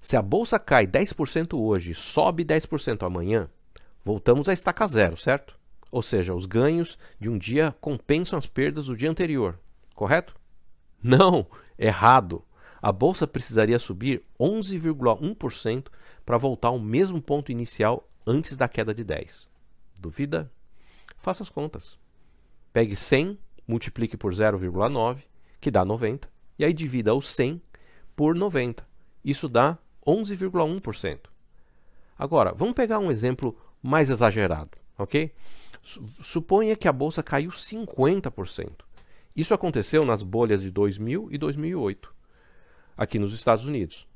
Se a bolsa cai 10% hoje sobe 10% amanhã, voltamos à estaca zero, certo? Ou seja, os ganhos de um dia compensam as perdas do dia anterior, correto? Não, errado. A bolsa precisaria subir 11,1% para voltar ao mesmo ponto inicial antes da queda de 10. Duvida? Faça as contas. Pegue 100, multiplique por 0,9, que dá 90, e aí divida o 100 por 90. Isso dá 11,1%. Agora, vamos pegar um exemplo mais exagerado, ok? Suponha que a bolsa caiu 50%. Isso aconteceu nas bolhas de 2000 e 2008, aqui nos Estados Unidos.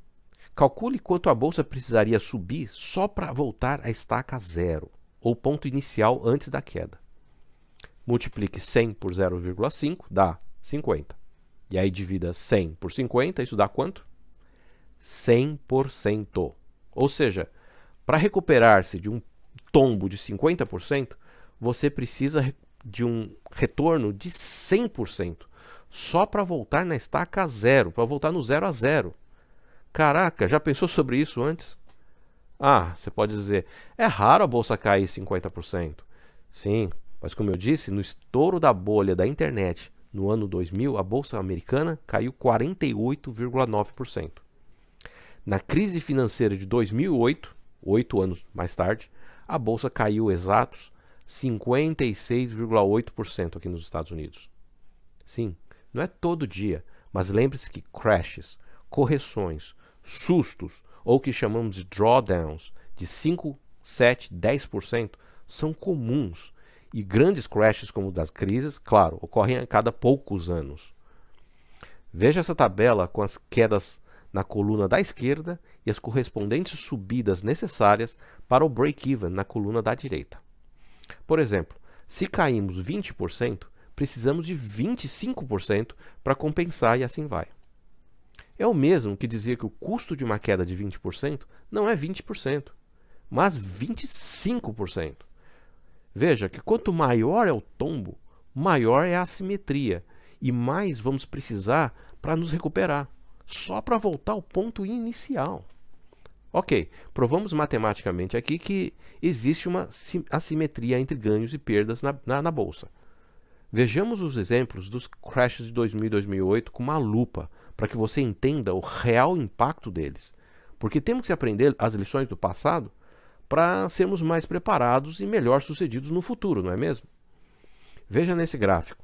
Calcule quanto a bolsa precisaria subir só para voltar à estaca zero, ou ponto inicial antes da queda. Multiplique 100 por 0,5, dá 50. E aí divida 100 por 50, isso dá quanto? 100%. Ou seja, para recuperar-se de um tombo de 50%, você precisa de um retorno de 100%, só para voltar na estaca zero, para voltar no zero a zero. Caraca, já pensou sobre isso antes? Ah, você pode dizer, é raro a bolsa cair 50%. Sim, mas como eu disse, no estouro da bolha da internet no ano 2000, a bolsa americana caiu 48,9%. Na crise financeira de 2008, oito anos mais tarde, a bolsa caiu exatos 56,8% aqui nos Estados Unidos. Sim, não é todo dia, mas lembre-se que crashes, correções, sustos ou que chamamos de drawdowns de 5, 7, 10% são comuns e grandes crashes como o das crises, claro, ocorrem a cada poucos anos. Veja essa tabela com as quedas na coluna da esquerda e as correspondentes subidas necessárias para o break-even na coluna da direita. Por exemplo, se caímos 20%, precisamos de 25% para compensar e assim vai. É o mesmo que dizer que o custo de uma queda de 20% não é 20%, mas 25%. Veja que quanto maior é o tombo, maior é a assimetria e mais vamos precisar para nos recuperar, só para voltar ao ponto inicial. Ok, provamos matematicamente aqui que existe uma assimetria entre ganhos e perdas na, na, na bolsa. Vejamos os exemplos dos crashes de 2000 e 2008 com uma lupa para que você entenda o real impacto deles. Porque temos que aprender as lições do passado para sermos mais preparados e melhor sucedidos no futuro, não é mesmo? Veja nesse gráfico.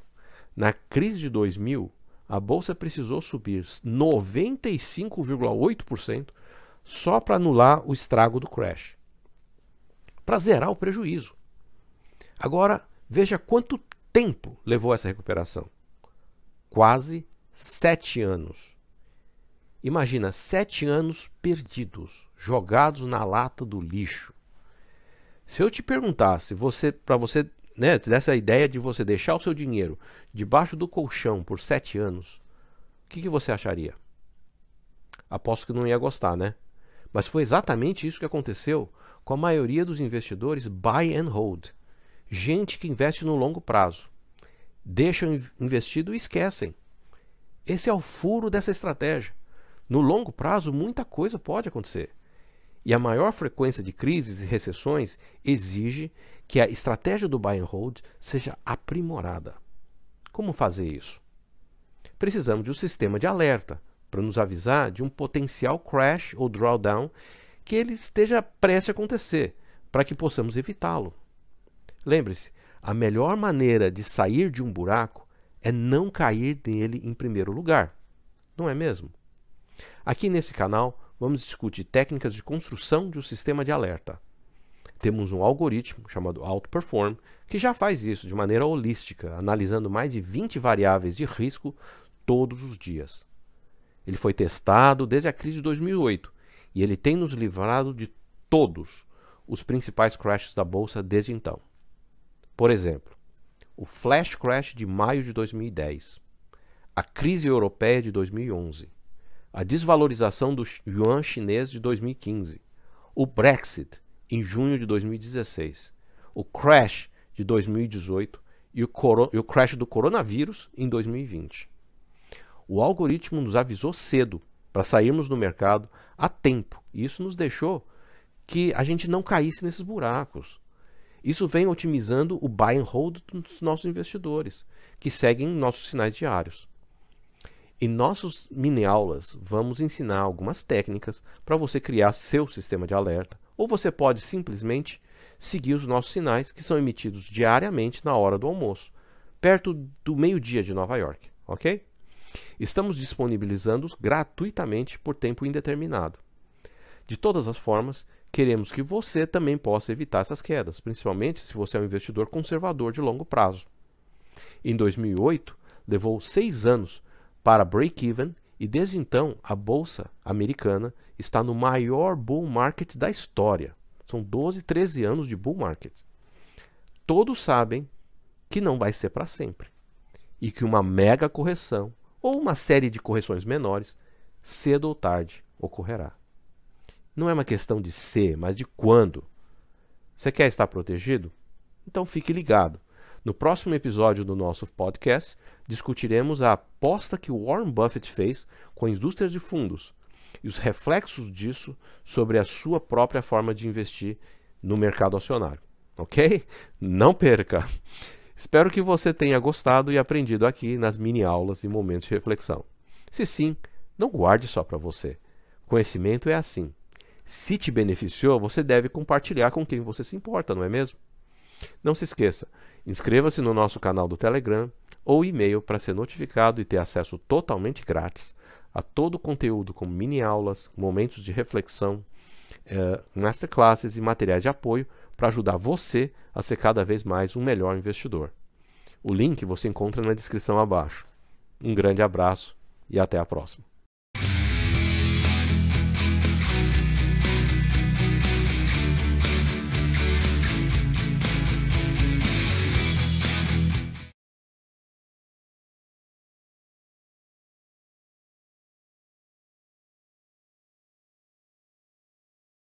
Na crise de 2000, a bolsa precisou subir 95,8% só para anular o estrago do crash, para zerar o prejuízo. Agora, veja quanto tempo levou essa recuperação: quase sete anos. Imagina sete anos perdidos, jogados na lata do lixo. Se eu te perguntasse, você, para você, né, dessa ideia de você deixar o seu dinheiro debaixo do colchão por sete anos, o que, que você acharia? Aposto que não ia gostar, né? Mas foi exatamente isso que aconteceu com a maioria dos investidores buy and hold. Gente que investe no longo prazo. Deixam investido e esquecem. Esse é o furo dessa estratégia. No longo prazo, muita coisa pode acontecer. E a maior frequência de crises e recessões exige que a estratégia do buy and hold seja aprimorada. Como fazer isso? Precisamos de um sistema de alerta para nos avisar de um potencial crash ou drawdown que ele esteja prestes a acontecer, para que possamos evitá-lo. Lembre-se, a melhor maneira de sair de um buraco é não cair nele em primeiro lugar, não é mesmo? Aqui nesse canal vamos discutir técnicas de construção de um sistema de alerta. Temos um algoritmo chamado Outperform que já faz isso de maneira holística, analisando mais de 20 variáveis de risco todos os dias. Ele foi testado desde a crise de 2008 e ele tem nos livrado de todos os principais crashes da bolsa desde então. Por exemplo, o flash crash de maio de 2010, a crise europeia de 2011, a desvalorização do yuan chinês de 2015, o Brexit em junho de 2016, o crash de 2018 e o, e o crash do coronavírus em 2020. O algoritmo nos avisou cedo para sairmos no mercado a tempo. E isso nos deixou que a gente não caísse nesses buracos. Isso vem otimizando o buy and hold dos nossos investidores, que seguem nossos sinais diários. Em nossos mini aulas, vamos ensinar algumas técnicas para você criar seu sistema de alerta, ou você pode simplesmente seguir os nossos sinais que são emitidos diariamente na hora do almoço, perto do meio-dia de Nova York, ok? Estamos disponibilizando-os gratuitamente por tempo indeterminado. De todas as formas, queremos que você também possa evitar essas quedas, principalmente se você é um investidor conservador de longo prazo. Em 2008, levou seis anos para break-even e desde então a bolsa americana está no maior bull market da história. São 12, 13 anos de bull market. Todos sabem que não vai ser para sempre e que uma mega correção ou uma série de correções menores cedo ou tarde ocorrerá. Não é uma questão de ser, mas de quando. Você quer estar protegido? Então fique ligado. No próximo episódio do nosso podcast, discutiremos a aposta que Warren Buffett fez com a indústria de fundos e os reflexos disso sobre a sua própria forma de investir no mercado acionário. Ok? Não perca! Espero que você tenha gostado e aprendido aqui nas mini aulas e momentos de reflexão. Se sim, não guarde só para você. Conhecimento é assim. Se te beneficiou, você deve compartilhar com quem você se importa, não é mesmo? Não se esqueça, inscreva-se no nosso canal do Telegram ou e-mail para ser notificado e ter acesso totalmente grátis a todo o conteúdo como mini aulas, momentos de reflexão, uh, masterclasses e materiais de apoio para ajudar você a ser cada vez mais um melhor investidor. O link você encontra na descrição abaixo. Um grande abraço e até a próxima.